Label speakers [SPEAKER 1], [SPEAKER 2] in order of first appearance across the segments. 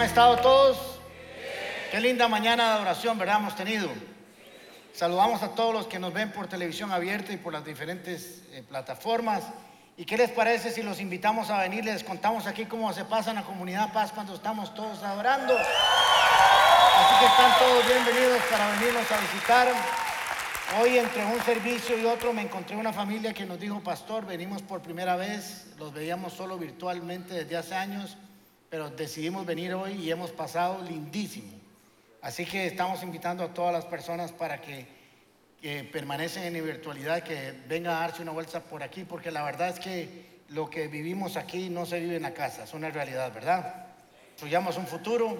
[SPEAKER 1] ¿Cómo han estado todos? Qué linda mañana de oración, ¿verdad? Hemos tenido. Saludamos a todos los que nos ven por televisión abierta y por las diferentes eh, plataformas. ¿Y qué les parece si los invitamos a venir? Les contamos aquí cómo se pasa en la comunidad Paz cuando estamos todos adorando. Así que están todos bienvenidos para venirnos a visitar. Hoy entre un servicio y otro me encontré una familia que nos dijo, pastor, venimos por primera vez, los veíamos solo virtualmente desde hace años, pero decidimos venir hoy y hemos pasado lindísimo. Así que estamos invitando a todas las personas para que, permanecen en virtualidad, que vengan a darse una vuelta por aquí, porque la verdad es que lo que vivimos aquí no se vive en la casa, es una realidad, ¿verdad? Soñamos un futuro,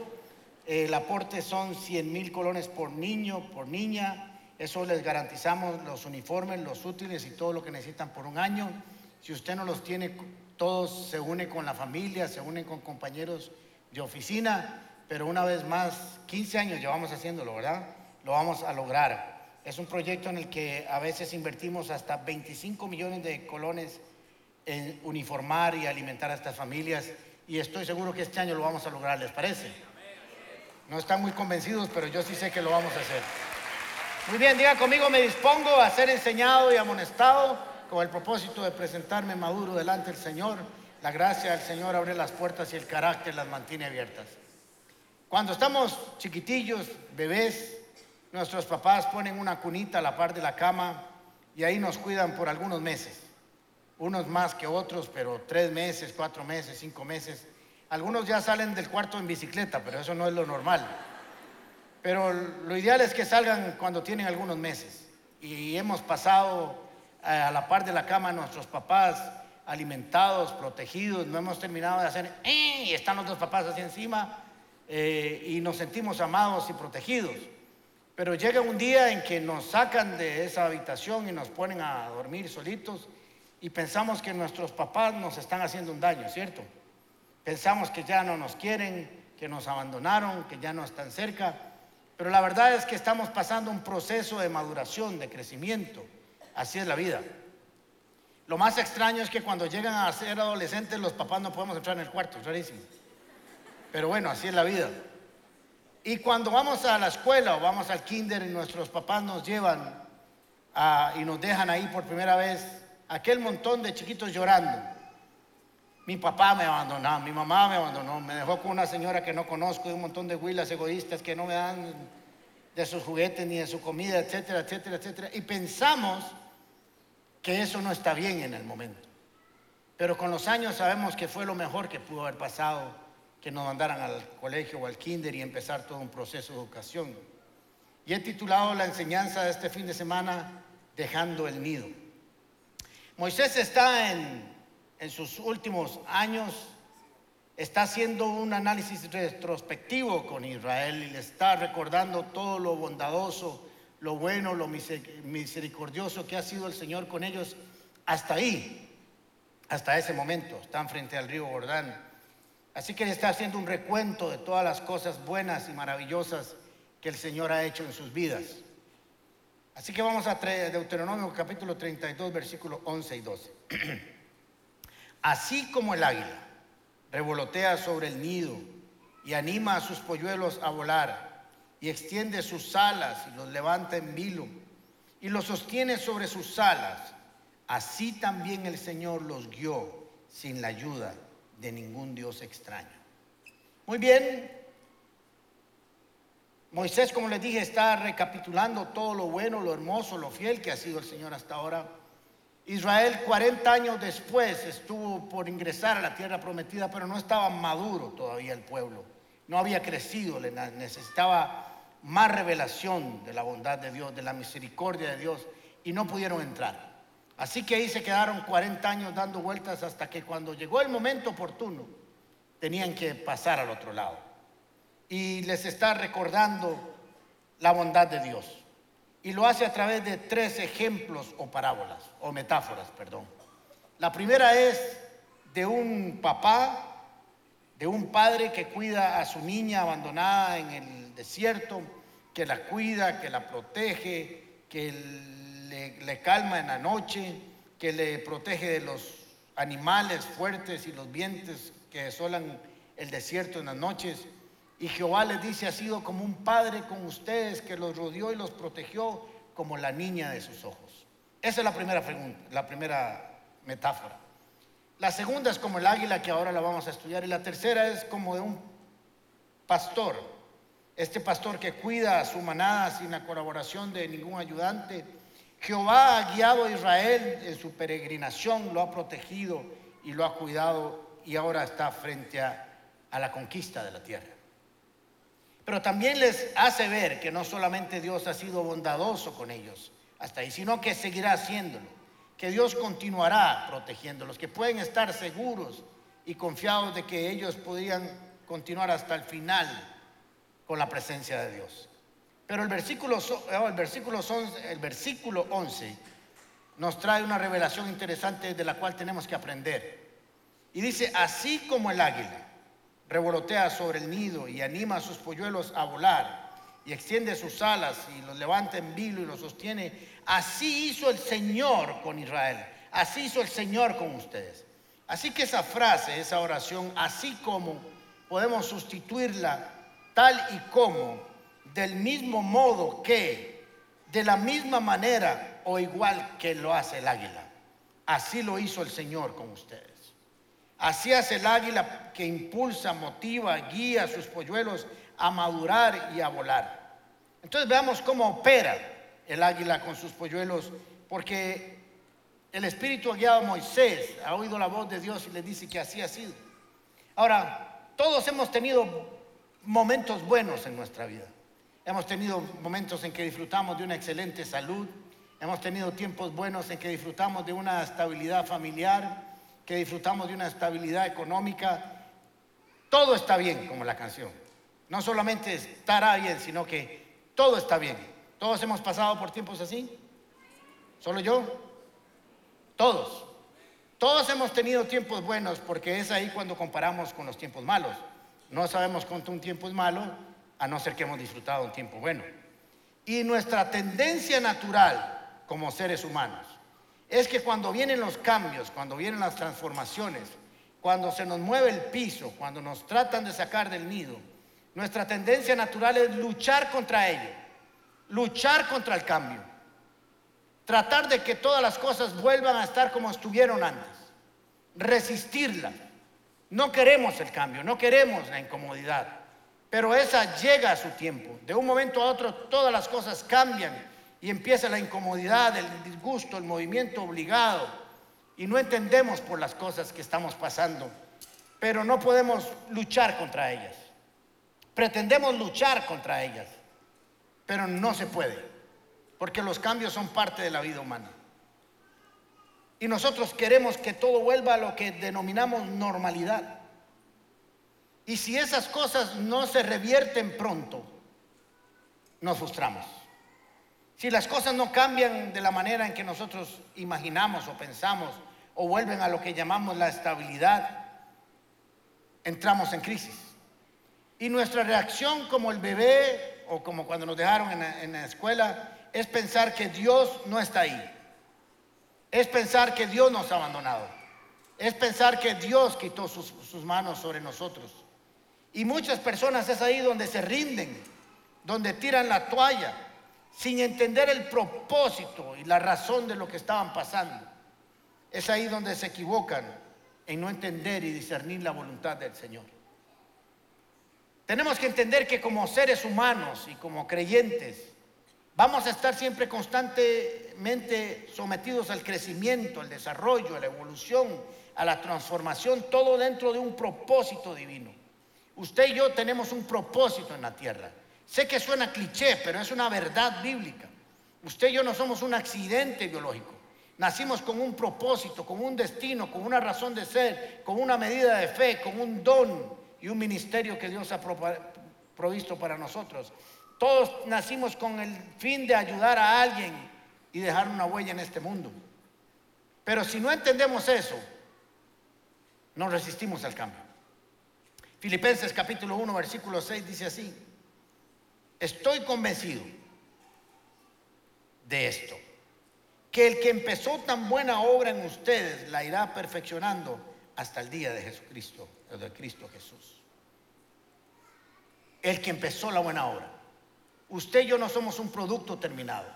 [SPEAKER 1] el aporte son 100 mil colones por niño, por niña, eso les garantizamos los uniformes, los útiles y todo lo que necesitan por un año. Si usted no los tiene, todos se une con la familia, se unen con compañeros de oficina, pero una vez más, 15 años llevamos haciéndolo, ¿verdad? Lo vamos a lograr. Es un proyecto en el que a veces invertimos hasta 25 millones de colones en uniformar y alimentar a estas familias y estoy seguro que este año lo vamos a lograr, ¿les parece? No están muy convencidos, pero yo sí sé que lo vamos a hacer. Muy bien, diga conmigo, me dispongo a ser enseñado y amonestado con el propósito de presentarme maduro delante del Señor. La gracia del Señor abre las puertas y el carácter las mantiene abiertas. Cuando estamos chiquitillos, bebés, nuestros papás ponen una cunita a la par de la cama y ahí nos cuidan por algunos meses. Unos más que otros, pero tres meses, cuatro meses, cinco meses. Algunos ya salen del cuarto en bicicleta, pero eso no es lo normal. Pero lo ideal es que salgan cuando tienen algunos meses. Y hemos pasado a la par de la cama nuestros papás alimentados, protegidos, no hemos terminado de hacer, ¡eh! y están dos papás así encima, eh, y nos sentimos amados y protegidos. Pero llega un día en que nos sacan de esa habitación y nos ponen a dormir solitos y pensamos que nuestros papás nos están haciendo un daño, ¿cierto? Pensamos que ya no nos quieren, que nos abandonaron, que ya no están cerca. Pero la verdad es que estamos pasando un proceso de maduración, de crecimiento. Así es la vida. Lo más extraño es que cuando llegan a ser adolescentes los papás no podemos entrar en el cuarto, es rarísimo. Pero bueno, así es la vida. Y cuando vamos a la escuela o vamos al kinder y nuestros papás nos llevan y nos dejan ahí por primera vez, aquel montón de chiquitos llorando. Mi papá me abandonó, mi mamá me abandonó, me dejó con una señora que no conozco y un montón de huilas egoístas que no me dan de sus juguetes ni de su comida, etcétera, etcétera, etcétera. Y pensamos que eso no está bien en el momento. Pero con los años sabemos que fue lo mejor que pudo haber pasado, que nos mandaran al colegio o al kinder y empezar todo un proceso de educación. Y he titulado la enseñanza de este fin de semana, Dejando el nido. Moisés está en en sus últimos años está haciendo un análisis retrospectivo con Israel y le está recordando todo lo bondadoso, lo bueno, lo misericordioso que ha sido el Señor con ellos hasta ahí, hasta ese momento. Están frente al río Jordán. Así que le está haciendo un recuento de todas las cosas buenas y maravillosas que el Señor ha hecho en sus vidas. Así que vamos a Deuteronomio capítulo 32, versículos 11 y 12. Así como el águila revolotea sobre el nido y anima a sus polluelos a volar y extiende sus alas y los levanta en vilo y los sostiene sobre sus alas, así también el Señor los guió sin la ayuda de ningún Dios extraño. Muy bien, Moisés, como les dije, está recapitulando todo lo bueno, lo hermoso, lo fiel que ha sido el Señor hasta ahora. Israel 40 años después estuvo por ingresar a la tierra prometida, pero no estaba maduro todavía el pueblo. No había crecido, necesitaba más revelación de la bondad de Dios, de la misericordia de Dios, y no pudieron entrar. Así que ahí se quedaron 40 años dando vueltas hasta que cuando llegó el momento oportuno, tenían que pasar al otro lado. Y les está recordando la bondad de Dios. Y lo hace a través de tres ejemplos o parábolas, o metáforas, perdón. La primera es de un papá, de un padre que cuida a su niña abandonada en el desierto, que la cuida, que la protege, que le, calma en la noche, que le protege de los animales fuertes y los vientos que desolan el desierto en las noches. Y Jehová les dice, ha sido como un padre con ustedes que los rodeó y los protegió como la niña de sus ojos. Esa es la primera pregunta, la primera metáfora. La segunda es como el águila que ahora la vamos a estudiar y la tercera es como de un pastor. Este pastor que cuida a su manada sin la colaboración de ningún ayudante. Jehová ha guiado a Israel en su peregrinación, lo ha protegido y lo ha cuidado y ahora está frente a, a la conquista de la tierra. Pero también les hace ver que no solamente Dios ha sido bondadoso con ellos hasta ahí, sino que seguirá haciéndolo, que Dios continuará protegiéndolos, que pueden estar seguros y confiados de que ellos podrían continuar hasta el final con la presencia de Dios. Pero el versículo, oh, el versículo, el versículo 11 nos trae una revelación interesante de la cual tenemos que aprender. Y dice, así como el águila revolotea sobre el nido y anima a sus polluelos a volar y extiende sus alas y los levanta en vilo y los sostiene, así hizo el Señor con Israel, así hizo el Señor con ustedes. Así que esa frase, esa oración, así como podemos sustituirla tal y como, del mismo modo que, de la misma manera o igual que lo hace el águila. Así lo hizo el Señor con ustedes. Así hace el águila que impulsa, motiva, guía a sus polluelos a madurar y a volar. Entonces veamos cómo opera el águila con sus polluelos, porque el Espíritu ha guiado a Moisés, ha oído la voz de Dios y le dice que así ha sido. Ahora, todos hemos tenido momentos buenos en nuestra vida. Hemos tenido momentos en que disfrutamos de una excelente salud, hemos tenido tiempos buenos en que disfrutamos de una estabilidad familiar, que disfrutamos de una estabilidad económica, todo está bien, como la canción. No solamente estará bien, sino que todo está bien. ¿Todos hemos pasado por tiempos así? ¿Solo yo? Todos. Todos hemos tenido tiempos buenos porque es ahí cuando comparamos con los tiempos malos. No sabemos cuánto un tiempo es malo a no ser que hemos disfrutado un tiempo bueno. Y nuestra tendencia natural como seres humanos es que cuando vienen los cambios, cuando vienen las transformaciones, cuando se nos mueve el piso, cuando nos tratan de sacar del nido, nuestra tendencia natural es luchar contra ello, luchar contra el cambio, tratar de que todas las cosas vuelvan a estar como estuvieron antes, resistirla. No queremos el cambio, no queremos la incomodidad, pero esa llega a su tiempo. De un momento a otro todas las cosas cambian y empieza la incomodidad, el disgusto, el movimiento obligado y no entendemos por las cosas que estamos pasando, pero no podemos luchar contra ellas. Pretendemos luchar contra ellas, pero no se puede, porque los cambios son parte de la vida humana. Y nosotros queremos que todo vuelva a lo que denominamos normalidad. Y si esas cosas no se revierten pronto, nos frustramos. Si las cosas no cambian de la manera en que nosotros imaginamos o pensamos o vuelven a lo que llamamos la estabilidad, entramos en crisis. Y nuestra reacción como el bebé o como cuando nos dejaron en la, escuela es pensar que Dios no está ahí. Es pensar que Dios nos ha abandonado. Es pensar que Dios quitó sus, manos sobre nosotros. Y muchas personas es ahí donde se rinden, donde tiran la toalla sin entender el propósito y la razón de lo que estaban pasando. Es ahí donde se equivocan en no entender y discernir la voluntad del Señor. Tenemos que entender que como seres humanos y como creyentes vamos a estar siempre constantemente sometidos al crecimiento, al desarrollo, a la evolución, a la transformación, todo dentro de un propósito divino. Usted y yo tenemos un propósito en la tierra. Sé que suena cliché, pero es una verdad bíblica. Usted y yo no somos un accidente biológico. Nacimos con un propósito, con un destino, con una razón de ser, con una medida de fe, con un don y un ministerio que Dios ha provisto para nosotros. Todos nacimos con el fin de ayudar a alguien y dejar una huella en este mundo. Pero si no entendemos eso, no resistimos al cambio. Filipenses capítulo 1, versículo 6 dice así. Estoy convencido de esto, que el que empezó tan buena obra en ustedes la irá perfeccionando hasta el día de Jesucristo, de Cristo Jesús. el que empezó la buena obra. Usted y yo no somos un producto terminado.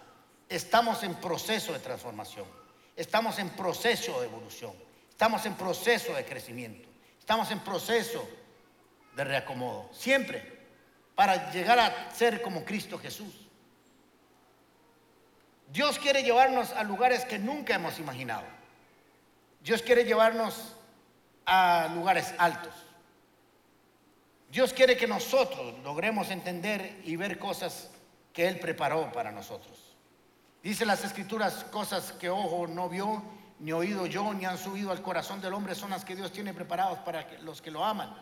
[SPEAKER 1] Estamos en proceso de transformación. Estamos en proceso de evolución. Estamos en proceso de crecimiento. Estamos en proceso de reacomodo. Siempre para llegar a ser como Cristo Jesús. Dios quiere llevarnos a lugares que nunca hemos imaginado. Dios quiere llevarnos a lugares altos. Dios quiere que nosotros logremos entender y ver cosas que Él preparó para nosotros. Dice las escrituras, cosas que ojo no vio, ni oído yo, ni han subido al corazón del hombre, son las que Dios tiene preparadas para los que lo aman.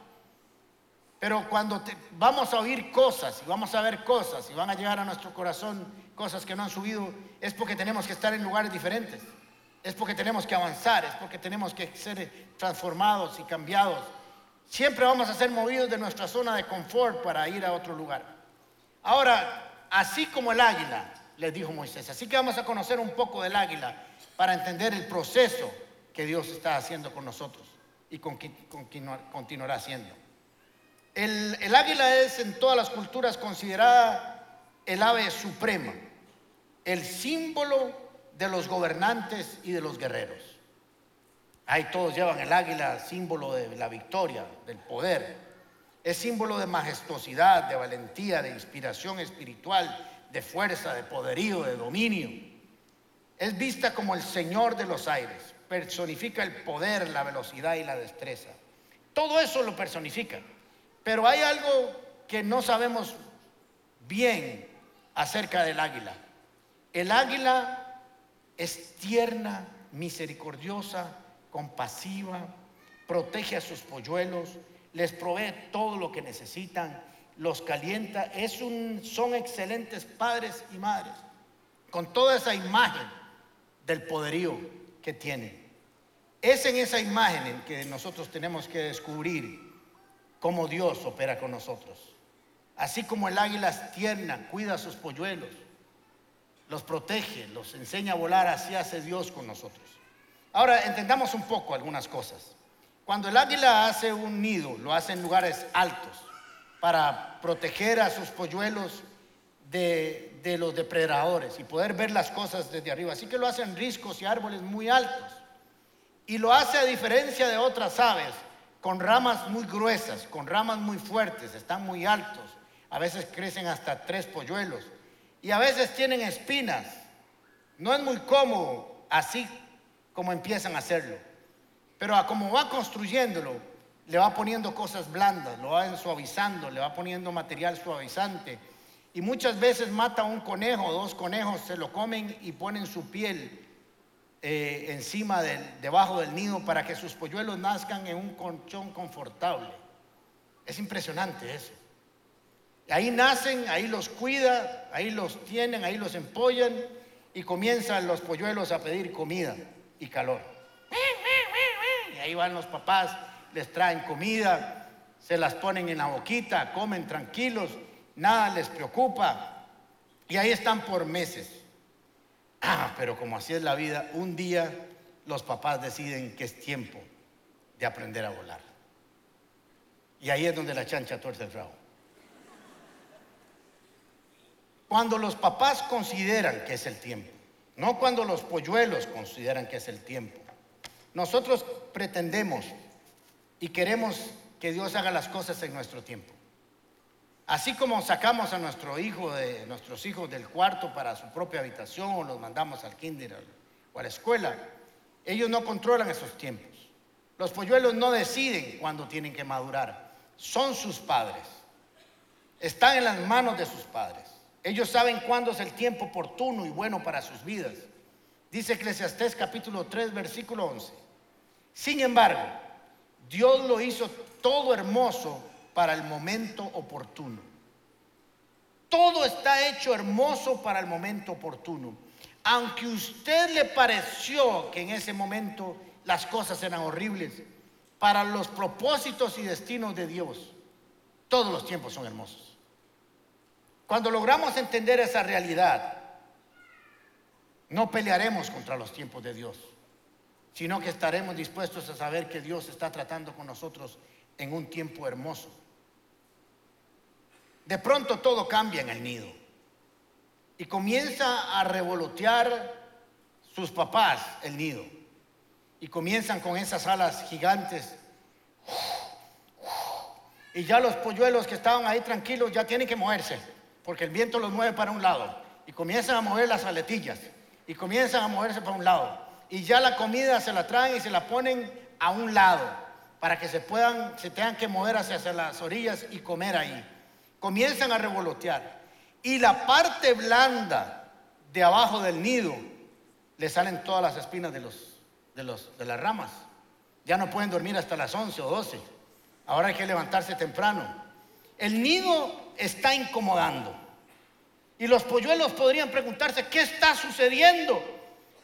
[SPEAKER 1] Pero cuando vamos a oír cosas y vamos a ver cosas y van a llegar a nuestro corazón cosas que no han subido, es porque tenemos que estar en lugares diferentes. Es porque tenemos que avanzar, es porque tenemos que ser transformados y cambiados Siempre vamos a ser movidos de nuestra zona de confort para ir a otro lugar. Ahora, así como el águila, les dijo Moisés, así que vamos a conocer un poco del águila para entender el proceso que Dios está haciendo con nosotros y continuará haciendo. El, el águila es en todas las culturas considerada el ave suprema, el símbolo de los gobernantes y de los guerreros. Ahí todos llevan el águila, símbolo de la victoria, del poder. Es símbolo de majestuosidad, de valentía, de inspiración espiritual, de fuerza, de poderío, de dominio. Es vista como el Señor de los aires. Personifica el poder, la velocidad y la destreza. Todo eso lo personifica. Pero hay algo que no sabemos bien acerca del águila. El águila es tierna, misericordiosa, compasiva, protege a sus polluelos, les provee todo lo que necesitan, los calienta. Es un, son excelentes padres y madres, con toda esa imagen del poderío que tienen. Es en esa imagen en que nosotros tenemos que descubrir cómo Dios opera con nosotros. Así como el águila tierna, cuida a sus polluelos, los protege, los enseña a volar, así hace Dios con nosotros. Ahora entendamos un poco algunas cosas. Cuando el águila hace un nido, lo hace en lugares altos para proteger a sus polluelos de, los depredadores y poder ver las cosas desde arriba. Así que lo hace en riscos y árboles muy altos. Y lo hace a diferencia de otras aves, con ramas muy gruesas, con ramas muy fuertes, están muy altos. A veces crecen hasta tres polluelos. Y a veces tienen espinas. No es muy cómodo así como empiezan a hacerlo. Pero a como va construyéndolo, le va poniendo cosas blandas, lo va suavizando, le va poniendo material suavizante. Y muchas veces mata un conejo, dos conejos, se lo comen y ponen su piel eh, encima, del, debajo del nido para que sus polluelos nazcan en un colchón confortable. Es impresionante eso. Ahí nacen, ahí los cuida, ahí los tienen, ahí los empollan y comienzan los polluelos a pedir comida y calor. Y ahí van los papás, les traen comida, se las ponen en la boquita, comen tranquilos, nada les preocupa. Y ahí están por meses. Ah, pero como así es la vida, un día los papás deciden que es tiempo de aprender a volar. Y ahí es donde la chancha tuerce el rabo. Cuando los papás consideran que es el tiempo, no cuando los polluelos consideran que es el tiempo. Nosotros pretendemos y queremos que Dios haga las cosas en nuestro tiempo. Así como sacamos a nuestro hijo de nuestros hijos del cuarto para su propia habitación o los mandamos al kinder o a la escuela, ellos no controlan esos tiempos. Los polluelos no deciden cuándo tienen que madurar. Son sus padres. Están en las manos de sus padres. Ellos saben cuándo es el tiempo oportuno y bueno para sus vidas. Dice Eclesiastés capítulo 3, versículo 11. Sin embargo, Dios lo hizo todo hermoso para el momento oportuno. Todo está hecho hermoso para el momento oportuno. Aunque usted le pareció que en ese momento las cosas eran horribles, para los propósitos y destinos de Dios, todos los tiempos son hermosos. Cuando logramos entender esa realidad, no pelearemos contra los tiempos de Dios, sino que estaremos dispuestos a saber que Dios está tratando con nosotros en un tiempo hermoso. de pronto todo cambia en el nido y comienza a revolotear sus papás el nido y comienzan con esas alas gigantes y ya los polluelos que estaban ahí tranquilos ya tienen que moverse, porque el viento los mueve para un lado. Y comienzan a mover las aletillas. Y comienzan a moverse para un lado. Y ya la comida se la traen y se la ponen a un lado, para que se puedan, se tengan que mover hacia, las orillas y comer ahí. Comienzan a revolotear. Y la parte blanda de abajo del nido, le salen todas las espinas de, los, de, los, de las ramas. Ya no pueden dormir hasta las 11 o 12. Ahora hay que levantarse temprano. El nido está incomodando. Y los polluelos podrían preguntarse, ¿qué está sucediendo?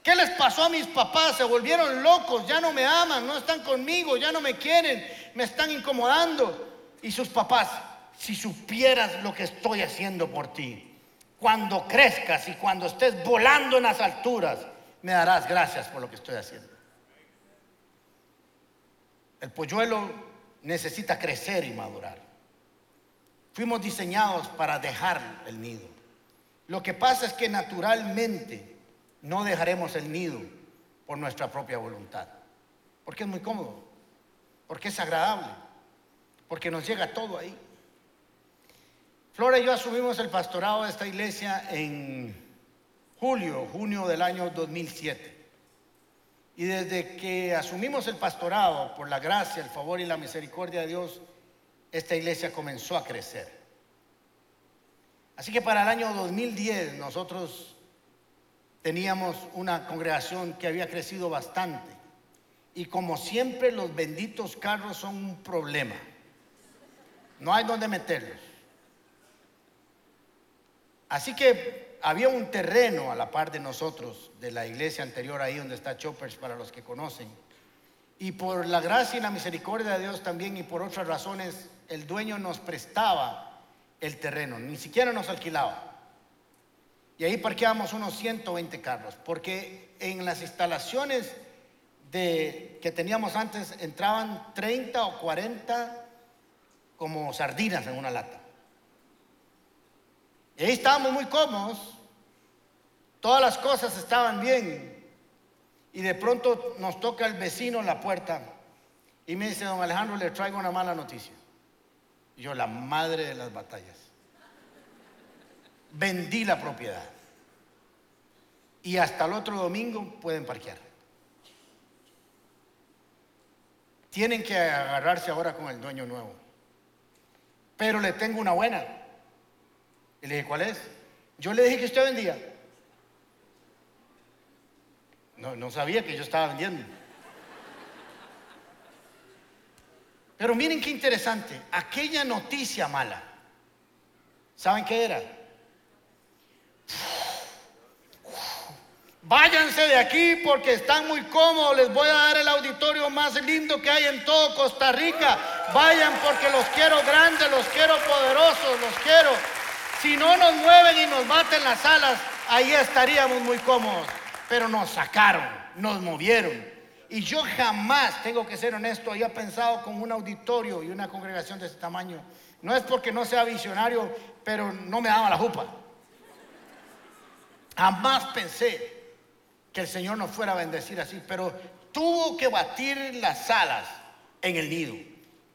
[SPEAKER 1] ¿Qué les pasó a mis papás? Se volvieron locos, ya no me aman, no están conmigo, ya no me quieren, me están incomodando. Y sus papás, si supieras lo que estoy haciendo por ti, cuando crezcas y cuando estés volando en las alturas, me darás gracias por lo que estoy haciendo. El polluelo necesita crecer y madurar. Fuimos diseñados para dejar el nido. Lo que pasa es que naturalmente no dejaremos el nido por nuestra propia voluntad. Porque es muy cómodo, porque es agradable, porque nos llega todo ahí. Flora y yo asumimos el pastorado de esta iglesia en julio, junio del año 2007. Y desde que asumimos el pastorado, por la gracia, el favor y la misericordia de Dios, esta iglesia comenzó a crecer. Así que para el año 2010 nosotros teníamos una congregación que había crecido bastante. Y como siempre los benditos carros son un problema. No hay donde meterlos. Así que había un terreno a la par de nosotros, de la iglesia anterior ahí donde está Choppers para los que conocen. Y por la gracia y la misericordia de Dios también y por otras razones, el dueño nos prestaba el terreno, ni siquiera nos alquilaba. Y ahí parqueábamos unos 120 carros, porque en las instalaciones de, que teníamos antes entraban 30 o 40 como sardinas en una lata. Y ahí estábamos muy cómodos, todas las cosas estaban bien. Y de pronto nos toca el vecino en la puerta y me dice, don Alejandro, le traigo una mala noticia. Yo, la madre de las batallas. Vendí la propiedad. Y hasta el otro domingo pueden parquear. Tienen que agarrarse ahora con el dueño nuevo. Pero le tengo una buena. Y le dije, ¿cuál es? Yo le dije que usted vendía. No, no sabía que yo estaba vendiendo. Pero miren qué interesante, aquella noticia mala, ¿saben qué era? Váyanse de aquí porque están muy cómodos, les voy a dar el auditorio más lindo que hay en todo Costa Rica. Vayan porque los quiero grandes, los quiero poderosos, los quiero si no nos mueven y nos baten las alas, ahí estaríamos muy cómodos. Pero nos sacaron, nos movieron. Y yo jamás, tengo que ser honesto, había pensado con un auditorio y una congregación de ese tamaño. No es porque no sea visionario, pero no me daba la jupa. Jamás pensé que el Señor nos fuera a bendecir así, pero tuvo que batir las alas en el nido.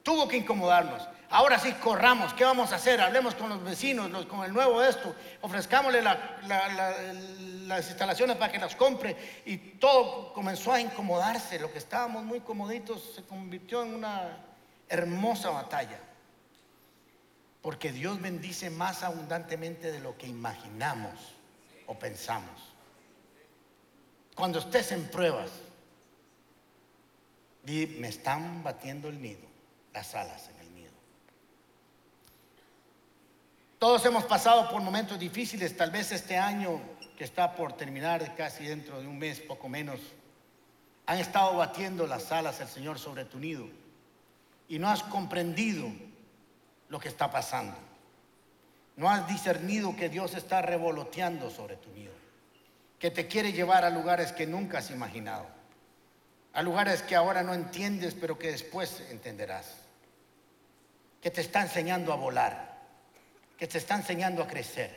[SPEAKER 1] Tuvo que incomodarnos. Ahora sí, corramos. ¿Qué vamos a hacer? Hablemos con los vecinos, con el nuevo esto. Ofrezcámosle las instalaciones para que las compre. Y todo comenzó a incomodarse. Lo que estábamos muy comoditos se convirtió en una hermosa batalla. Porque Dios bendice más abundantemente de lo que imaginamos o pensamos. Cuando estés en pruebas, me están batiendo el nido, las alas en Todos hemos pasado por momentos difíciles, tal vez este año que está por terminar casi dentro de un mes, poco menos, han estado batiendo las alas del Señor sobre tu nido y no has comprendido lo que está pasando. No has discernido que Dios está revoloteando sobre tu nido, que te quiere llevar a lugares que nunca has imaginado, a lugares que ahora no entiendes, pero que después entenderás, que te está enseñando a volar que te está enseñando a crecer,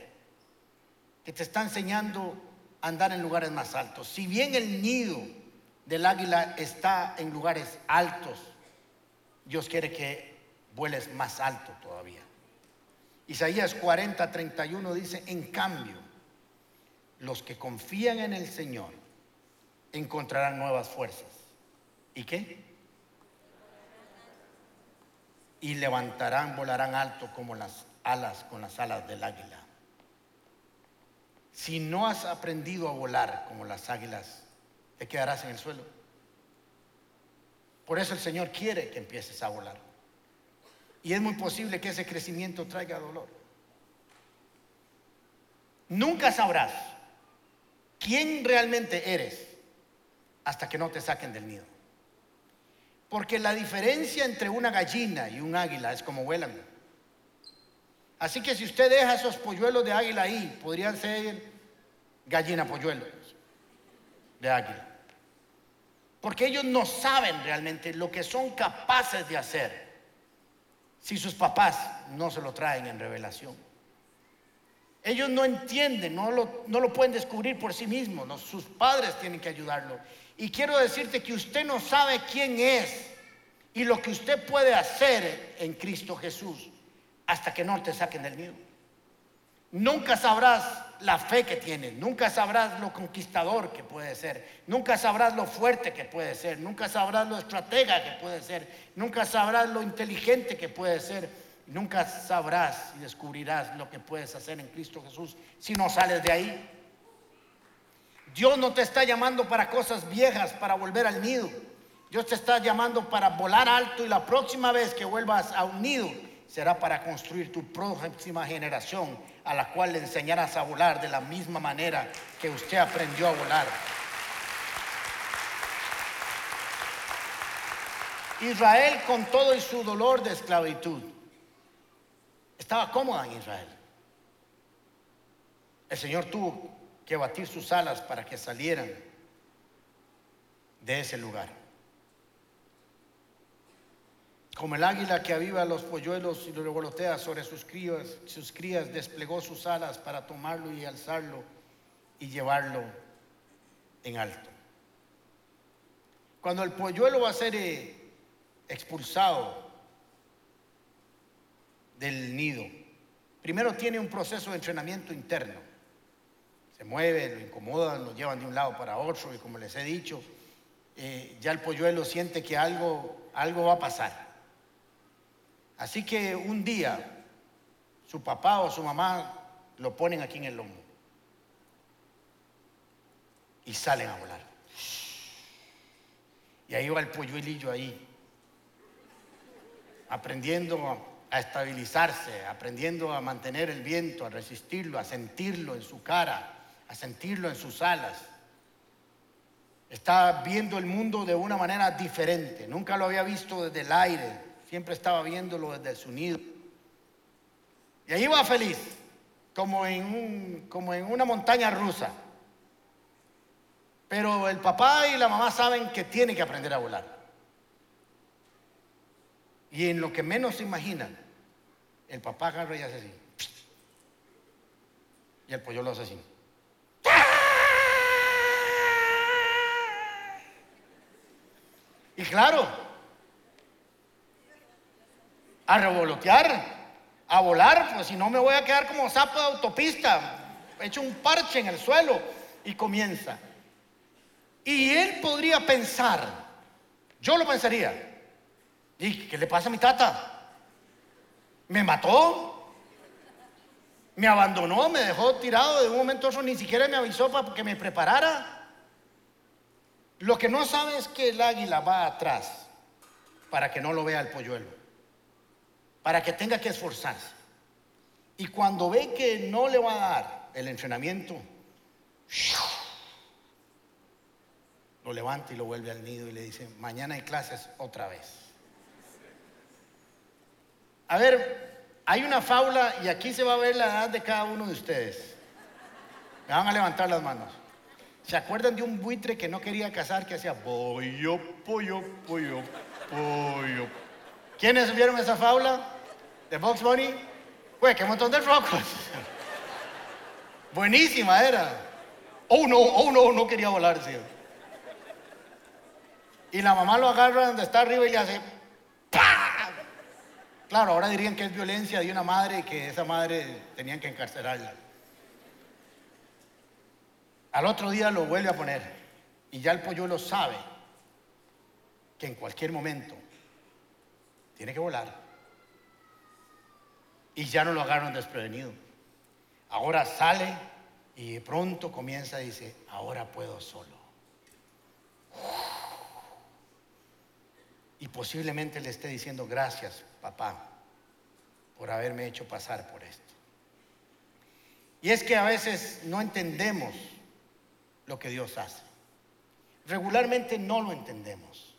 [SPEAKER 1] que te está enseñando a andar en lugares más altos. Si bien el nido del águila está en lugares altos, Dios quiere que vueles más alto todavía. Isaías 40, 31 dice, en cambio, los que confían en el Señor encontrarán nuevas fuerzas. ¿Y qué? Y levantarán, volarán alto como las alas con las alas del águila. Si no has aprendido a volar como las águilas, te quedarás en el suelo. Por eso el Señor quiere que empieces a volar. Y es muy posible que ese crecimiento traiga dolor. Nunca sabrás quién realmente eres hasta que no te saquen del nido. Porque la diferencia entre una gallina y un águila es como vuelan. Así que si usted deja esos polluelos de águila ahí, podrían ser gallina polluelos de águila. Porque ellos no saben realmente lo que son capaces de hacer si sus papás no se lo traen en revelación. Ellos no entienden, no lo, no lo pueden descubrir por sí mismos, sus padres tienen que ayudarlo. Y quiero decirte que usted no sabe quién es y lo que usted puede hacer en Cristo Jesús hasta que no te saquen del nido. Nunca sabrás la fe que tienes, nunca sabrás lo conquistador que puede ser, nunca sabrás lo fuerte que puede ser, nunca sabrás lo estratega que puede ser, nunca sabrás lo inteligente que puede ser, nunca sabrás y descubrirás lo que puedes hacer en Cristo Jesús si no sales de ahí. Dios no te está llamando para cosas viejas, para volver al nido. Dios te está llamando para volar alto y la próxima vez que vuelvas a un nido será para construir tu próxima generación a la cual le enseñarás a volar de la misma manera que usted aprendió a volar. Israel con todo y su dolor de esclavitud estaba cómoda en Israel. El Señor tuvo que batir sus alas para que salieran de ese lugar. Como el águila que aviva los polluelos y lo revolotea sobre sus crías, sus crías desplegó sus alas para tomarlo y alzarlo y llevarlo en alto. Cuando el polluelo va a ser eh, expulsado del nido, primero tiene un proceso de entrenamiento interno se mueve, lo incomodan, lo llevan de un lado para otro y como les he dicho, eh, ya el polluelo siente que algo, algo va a pasar. Así que un día su papá o su mamá lo ponen aquí en el lomo y salen a volar. Y ahí va el polluelillo ahí, aprendiendo a estabilizarse, aprendiendo a mantener el viento, a resistirlo, a sentirlo en su cara a sentirlo en sus alas. Está viendo el mundo de una manera diferente. Nunca lo había visto desde el aire, siempre estaba viéndolo desde su nido. Y ahí va feliz, como en, un, como en una montaña rusa. Pero el papá y la mamá saben que tiene que aprender a volar. Y en lo que menos se imaginan, el papá agarra y hace así. Y el pollo lo hace así. Y claro, a revolotear, a volar, pues si no me voy a quedar como sapo de autopista, hecho un parche en el suelo y comienza. Y él podría pensar, yo lo pensaría, ¿y qué le pasa a mi tata? ¿Me mató? ¿Me abandonó? ¿Me dejó tirado de un momento a otro? Ni siquiera me avisó para que me preparara. Lo que no sabe es que el águila va atrás para que no lo vea el polluelo, para que tenga que esforzarse. Y cuando ve que no le va a dar el entrenamiento, lo levanta y lo vuelve al nido y le dice, mañana hay clases otra vez. A ver, hay una faula y aquí se va a ver la edad de cada uno de ustedes. Me van a levantar las manos. ¿Se acuerdan de un buitre que no quería cazar que hacía pollo, pollo, pollo, pollo? ¿Quiénes vieron esa fábula de Box Bunny? Pues qué montón de rocos. Buenísima era. Oh no, oh no, no quería volar, sí. Y la mamá lo agarra donde está arriba y le hace ¡pam! Claro, ahora dirían que es violencia de una madre y que esa madre tenían que encarcelarla. Al otro día lo vuelve a poner y ya el polluelo sabe que en cualquier momento tiene que volar. Y ya no lo agarran desprevenido. Ahora sale y de pronto comienza dice, ahora puedo solo. Y posiblemente le esté diciendo, gracias papá por haberme hecho pasar por esto. Y es que a veces no entendemos lo que Dios hace. Regularmente no lo entendemos.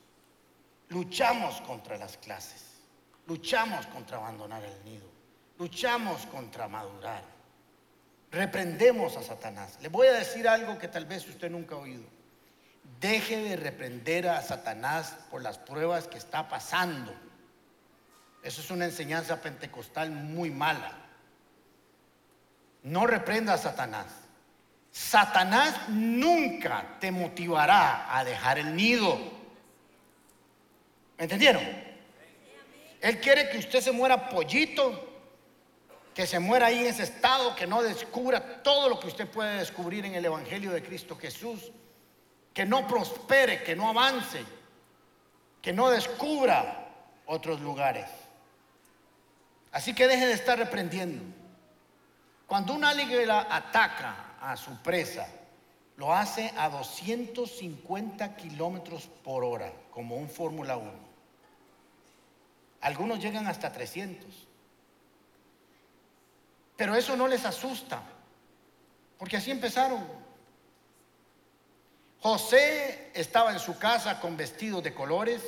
[SPEAKER 1] Luchamos contra las clases, luchamos contra abandonar el nido, luchamos contra madurar, reprendemos a Satanás. Le voy a decir algo que tal vez usted nunca ha oído. Deje de reprender a Satanás por las pruebas que está pasando. Eso es una enseñanza pentecostal muy mala. No reprenda a Satanás. Satanás nunca te motivará a dejar el nido. ¿Me entendieron? Él quiere que usted se muera pollito, que se muera ahí en ese estado, que no descubra todo lo que usted puede descubrir en el Evangelio de Cristo Jesús, que no prospere, que no avance, que no descubra otros lugares. Así que deje de estar reprendiendo. Cuando un águila ataca a su presa, lo hace a 250 kilómetros por hora, como un Fórmula 1. Algunos llegan hasta 300. Pero eso no les asusta, porque así empezaron. José estaba en su casa con vestidos de colores,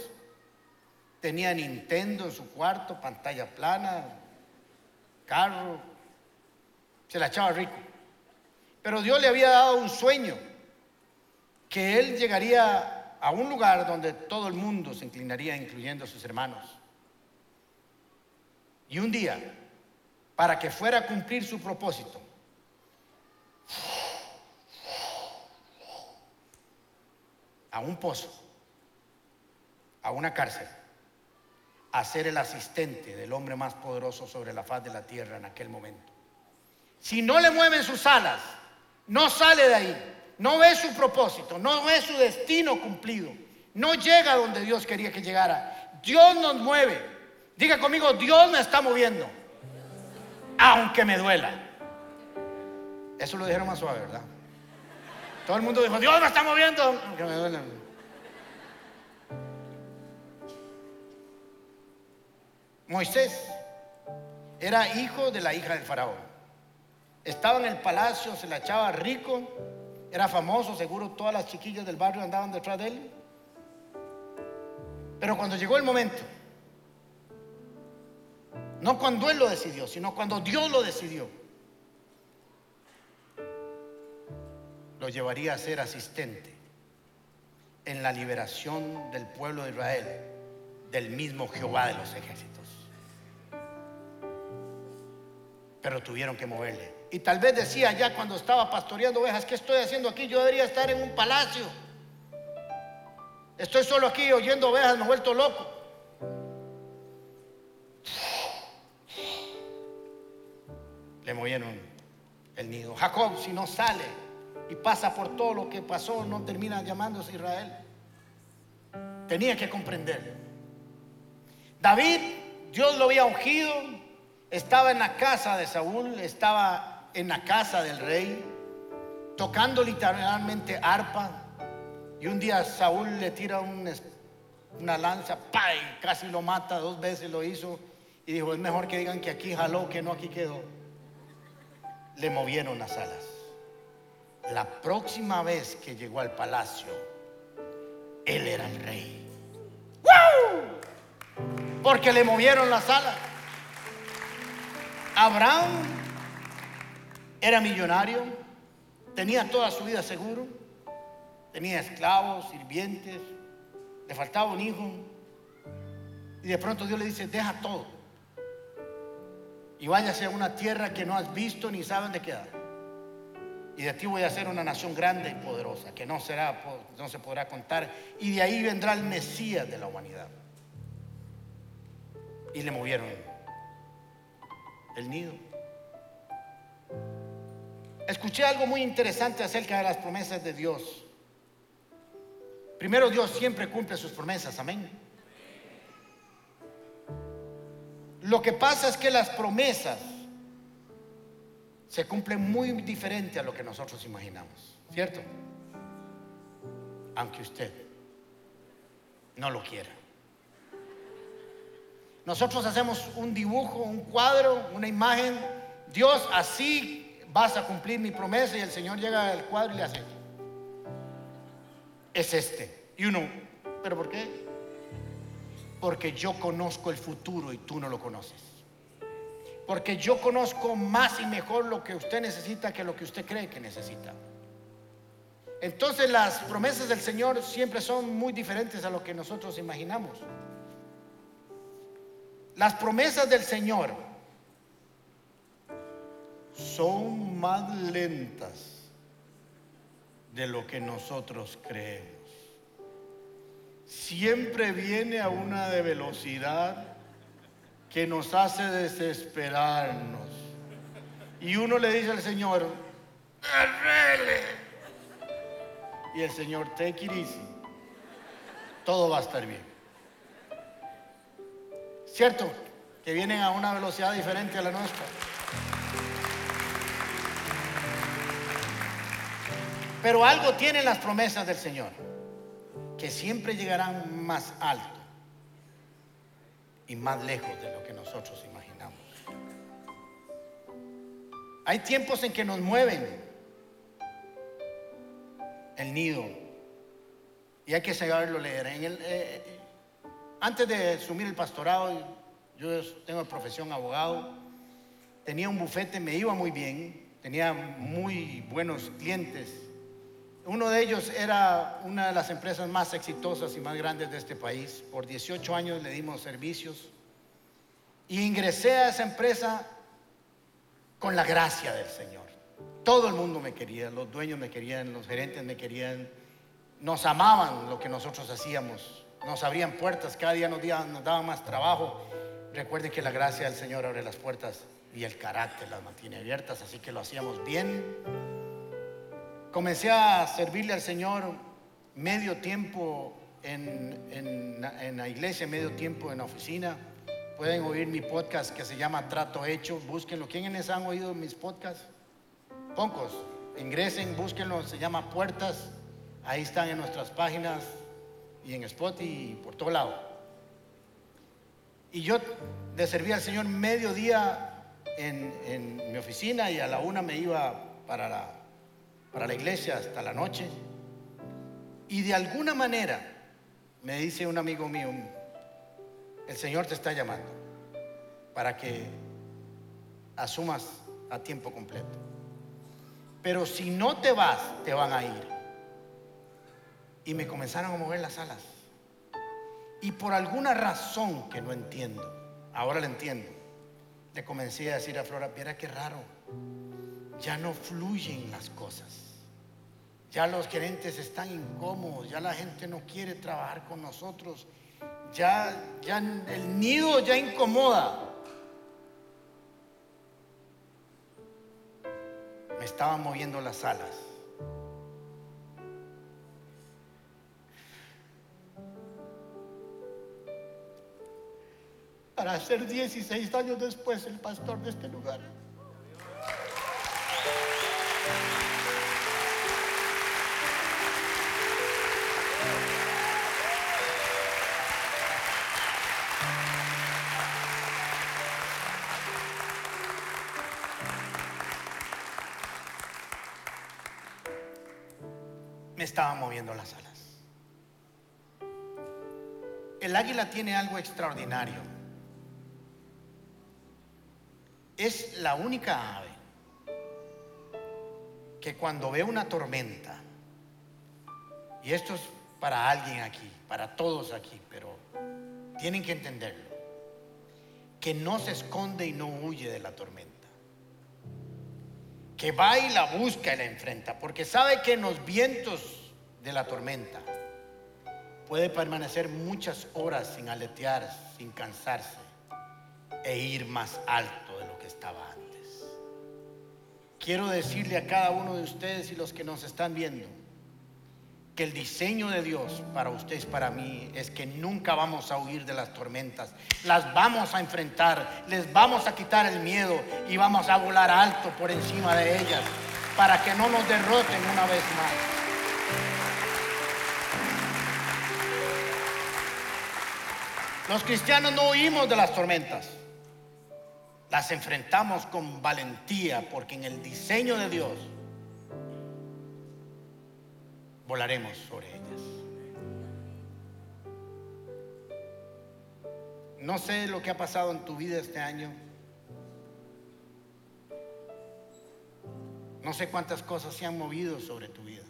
[SPEAKER 1] tenía Nintendo en su cuarto, pantalla plana, carro, se la echaba rico. Pero Dios le había dado un sueño, que él llegaría a un lugar donde todo el mundo se inclinaría, incluyendo a sus hermanos. Y un día, para que fuera a cumplir su propósito, a un pozo, a una cárcel, a ser el asistente del hombre más poderoso sobre la faz de la tierra en aquel momento. Si no le mueven sus alas, no sale de ahí, no ve su propósito, no ve su destino cumplido, no llega donde Dios quería que llegara. Dios nos mueve. Diga conmigo, Dios me está moviendo, aunque me duela. Eso lo dijeron más suave, ¿verdad? Todo el mundo dijo, Dios me está moviendo, aunque me duela. Moisés era hijo de la hija del faraón. Estaba en el palacio, se la echaba rico, era famoso, seguro todas las chiquillas del barrio andaban detrás de él. Pero cuando llegó el momento, no cuando él lo decidió, sino cuando Dios lo decidió, lo llevaría a ser asistente en la liberación del pueblo de Israel, del mismo Jehová de los ejércitos. Pero tuvieron que moverle. Y tal vez decía ya cuando estaba pastoreando ovejas, ¿qué estoy haciendo aquí? Yo debería estar en un palacio. Estoy solo aquí oyendo ovejas, me he vuelto loco. Le movieron el nido. Jacob, si no sale y pasa por todo lo que pasó, no termina llamándose Israel. Tenía que comprender. David, Dios lo había ungido, estaba en la casa de Saúl, estaba en la casa del rey, tocando literalmente arpa. Y un día Saúl le tira una lanza, ¡pay! casi lo mata, dos veces lo hizo. Y dijo, es mejor que digan que aquí jaló, que no aquí quedó. Le movieron las alas. La próxima vez que llegó al palacio, él era el rey. Porque le movieron las alas. Abraham era millonario, tenía toda su vida seguro, tenía esclavos, sirvientes, le faltaba un hijo. Y de pronto Dios le dice, deja todo. Y váyase a una tierra que no has visto ni saben de qué Y de ti voy a hacer una nación grande y poderosa, que no, será, no se podrá contar. Y de ahí vendrá el Mesías de la humanidad. Y le movieron el nido. Escuché algo muy interesante acerca de las promesas de Dios. Primero, Dios siempre cumple sus promesas, amén. Lo que pasa es que las promesas se cumplen muy diferente a lo que nosotros imaginamos, ¿cierto? Aunque usted no lo quiera. Nosotros hacemos un dibujo, un cuadro, una imagen. Dios, así vas a cumplir mi promesa y el Señor llega al cuadro y le hace. Es este. Y uno, ¿pero por qué? Porque yo conozco el futuro y tú no lo conoces. Porque yo conozco más y mejor lo que usted necesita que lo que usted cree que necesita. Entonces las promesas del Señor siempre son muy diferentes a lo que nosotros imaginamos. Las promesas del Señor son más lentas de lo que nosotros creemos siempre viene a una de velocidad que nos hace desesperarnos. Y uno le dice al Señor, arregle. Y el Señor, it easy. Todo va a estar bien. ¿Cierto? Que vienen a una velocidad diferente a la nuestra. Pero algo tienen las promesas del Señor que siempre llegarán más alto y más lejos de lo que nosotros imaginamos. Hay tiempos en que nos mueven el nido y hay que saberlo leer. Eh, antes de asumir el pastorado, yo tengo profesión abogado, tenía un bufete, me iba muy bien, tenía muy buenos clientes uno de ellos era una de las empresas más exitosas y más grandes de este país. Por 18 años le dimos servicios. Y ingresé a esa empresa con la gracia del Señor. Todo el mundo me quería, los dueños me querían, los gerentes me querían. Nos amaban lo que nosotros hacíamos. Nos abrían puertas, cada día nos, daban más trabajo. Recuerden que la gracia del Señor abre las puertas y el carácter las mantiene abiertas, así que lo hacíamos bien Comencé a servirle al Señor medio tiempo en, la iglesia, medio tiempo en la oficina. Pueden oír mi podcast que se llama Trato Hecho. Búsquenlo. ¿Quiénes han oído mis podcasts? Pocos. Ingresen, búsquenlo. Se llama Puertas. Ahí están en nuestras páginas y en Spotify y por todo lado. Y yo le servía al Señor medio día en, en mi oficina y a la una me iba para la para la iglesia hasta la noche. Y de alguna manera, me dice un amigo mío, el Señor te está llamando para que asumas a tiempo completo. Pero si no te vas, te van a ir. Y me comenzaron a mover las alas. Y por alguna razón que no entiendo, ahora lo entiendo, le comencé a decir a Flora, mira qué raro ya no fluyen las cosas. Ya los gerentes están incómodos, ya la gente no quiere trabajar con nosotros, ya, ya el nido ya incomoda. Me estaban moviendo las alas. Para ser 16 años después el pastor de este lugar. Me estaban moviendo las alas. El águila tiene algo extraordinario. Es la única ave que cuando ve una tormenta, y esto es para alguien aquí, para todos aquí, pero tienen que entenderlo. que no se esconde y no huye de la tormenta. Que va y la busca y la enfrenta, porque sabe que en los vientos de la tormenta puede permanecer muchas horas sin aletear, sin cansarse e ir más alto de lo que estaba antes. Quiero decirle a cada uno de ustedes y los que nos están viendo, que el diseño de Dios para ustedes, para mí, es que nunca vamos a huir de las tormentas. Las vamos a enfrentar, les vamos a quitar el miedo y vamos a volar alto por encima de ellas para que no nos derroten una vez más. Los cristianos no huimos de las tormentas. Las enfrentamos con valentía porque en el diseño de Dios volaremos sobre ellas. No sé lo que ha pasado en tu vida este año. No sé cuántas cosas se han movido sobre tu vida.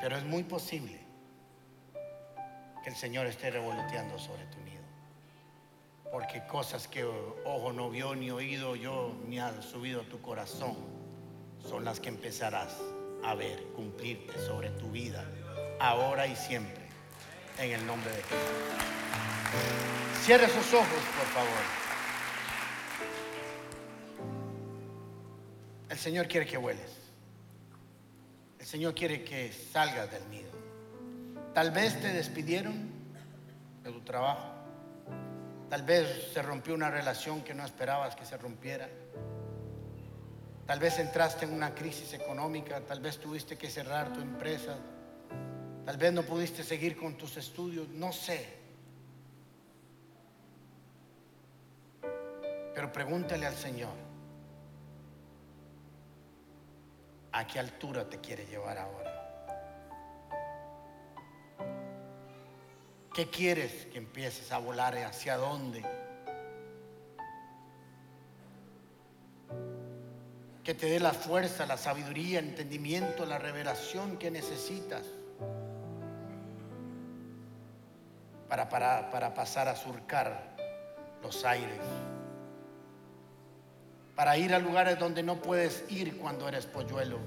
[SPEAKER 1] Pero es muy posible el Señor esté revoloteando sobre tu nido. Porque cosas que ojo no vio, ni oído yo, ni ha subido a tu corazón son las que empezarás a ver cumplirte sobre tu vida, ahora y siempre, en el nombre de Jesús. Cierre sus ojos, por favor. El Señor quiere que vueles. El Señor quiere que salgas del nido. Tal vez te despidieron de tu trabajo. Tal vez se rompió una relación que no esperabas que se rompiera. Tal vez entraste en una crisis económica, tal vez tuviste que cerrar tu empresa, tal vez no pudiste seguir con tus estudios, no sé. Pero pregúntale al Señor, ¿a qué altura te quiere llevar ahora? ¿Qué quieres que empieces a volar? ¿Hacia dónde? que te dé la fuerza, la sabiduría, el entendimiento, la revelación que necesitas para, para, para pasar a surcar los aires, para ir a lugares donde no puedes ir cuando eres polluelo.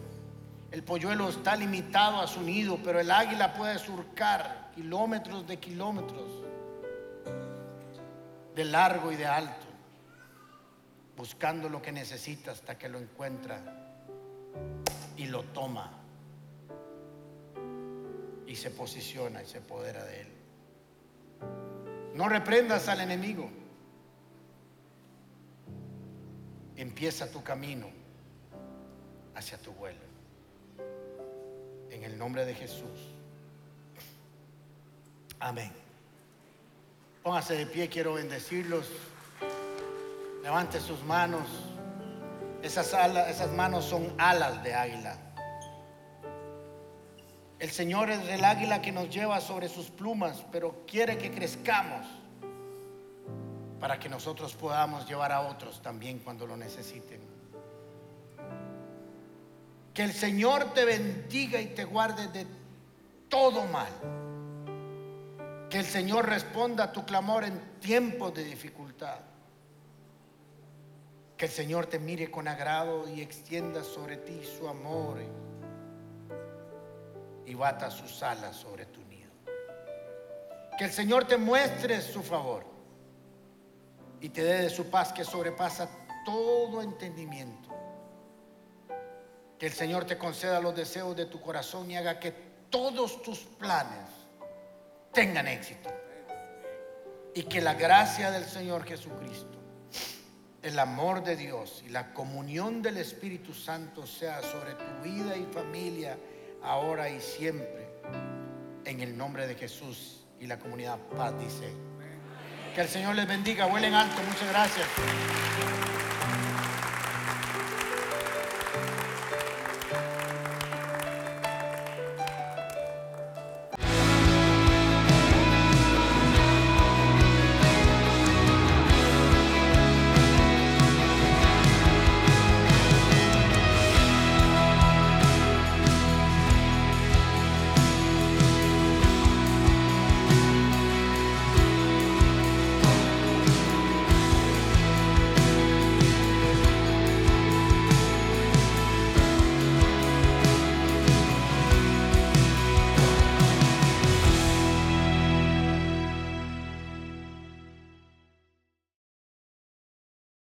[SPEAKER 1] El polluelo está limitado a su nido, pero el águila puede surcar kilómetros de kilómetros de largo y de alto buscando lo que necesita hasta que lo encuentra y lo toma y se posiciona y se apodera de él. No reprendas al enemigo. Empieza tu camino hacia tu vuelo. En el nombre de Jesús. Amén. Póngase de pie, quiero bendecirlos. Levante sus manos. Esas, alas, esas manos son alas de águila. El Señor es el águila que nos lleva sobre sus plumas, pero quiere que crezcamos para que nosotros podamos llevar a otros también cuando lo necesiten. Que el Señor te bendiga y te guarde de todo mal. Que el Señor responda a tu clamor en tiempos de dificultad. Que el Señor te mire con agrado y extienda sobre ti su amor y bata sus alas sobre tu nido. Que el Señor te muestre su favor y te dé de su paz que sobrepasa todo entendimiento. Que el Señor te conceda los deseos de tu corazón y haga que todos tus planes tengan éxito. Y que la gracia del Señor Jesucristo el amor de Dios y la comunión del Espíritu Santo sea sobre tu vida y familia ahora y siempre. En el nombre de Jesús y la comunidad paz dice. Que el Señor les bendiga, vuelen alto, muchas gracias.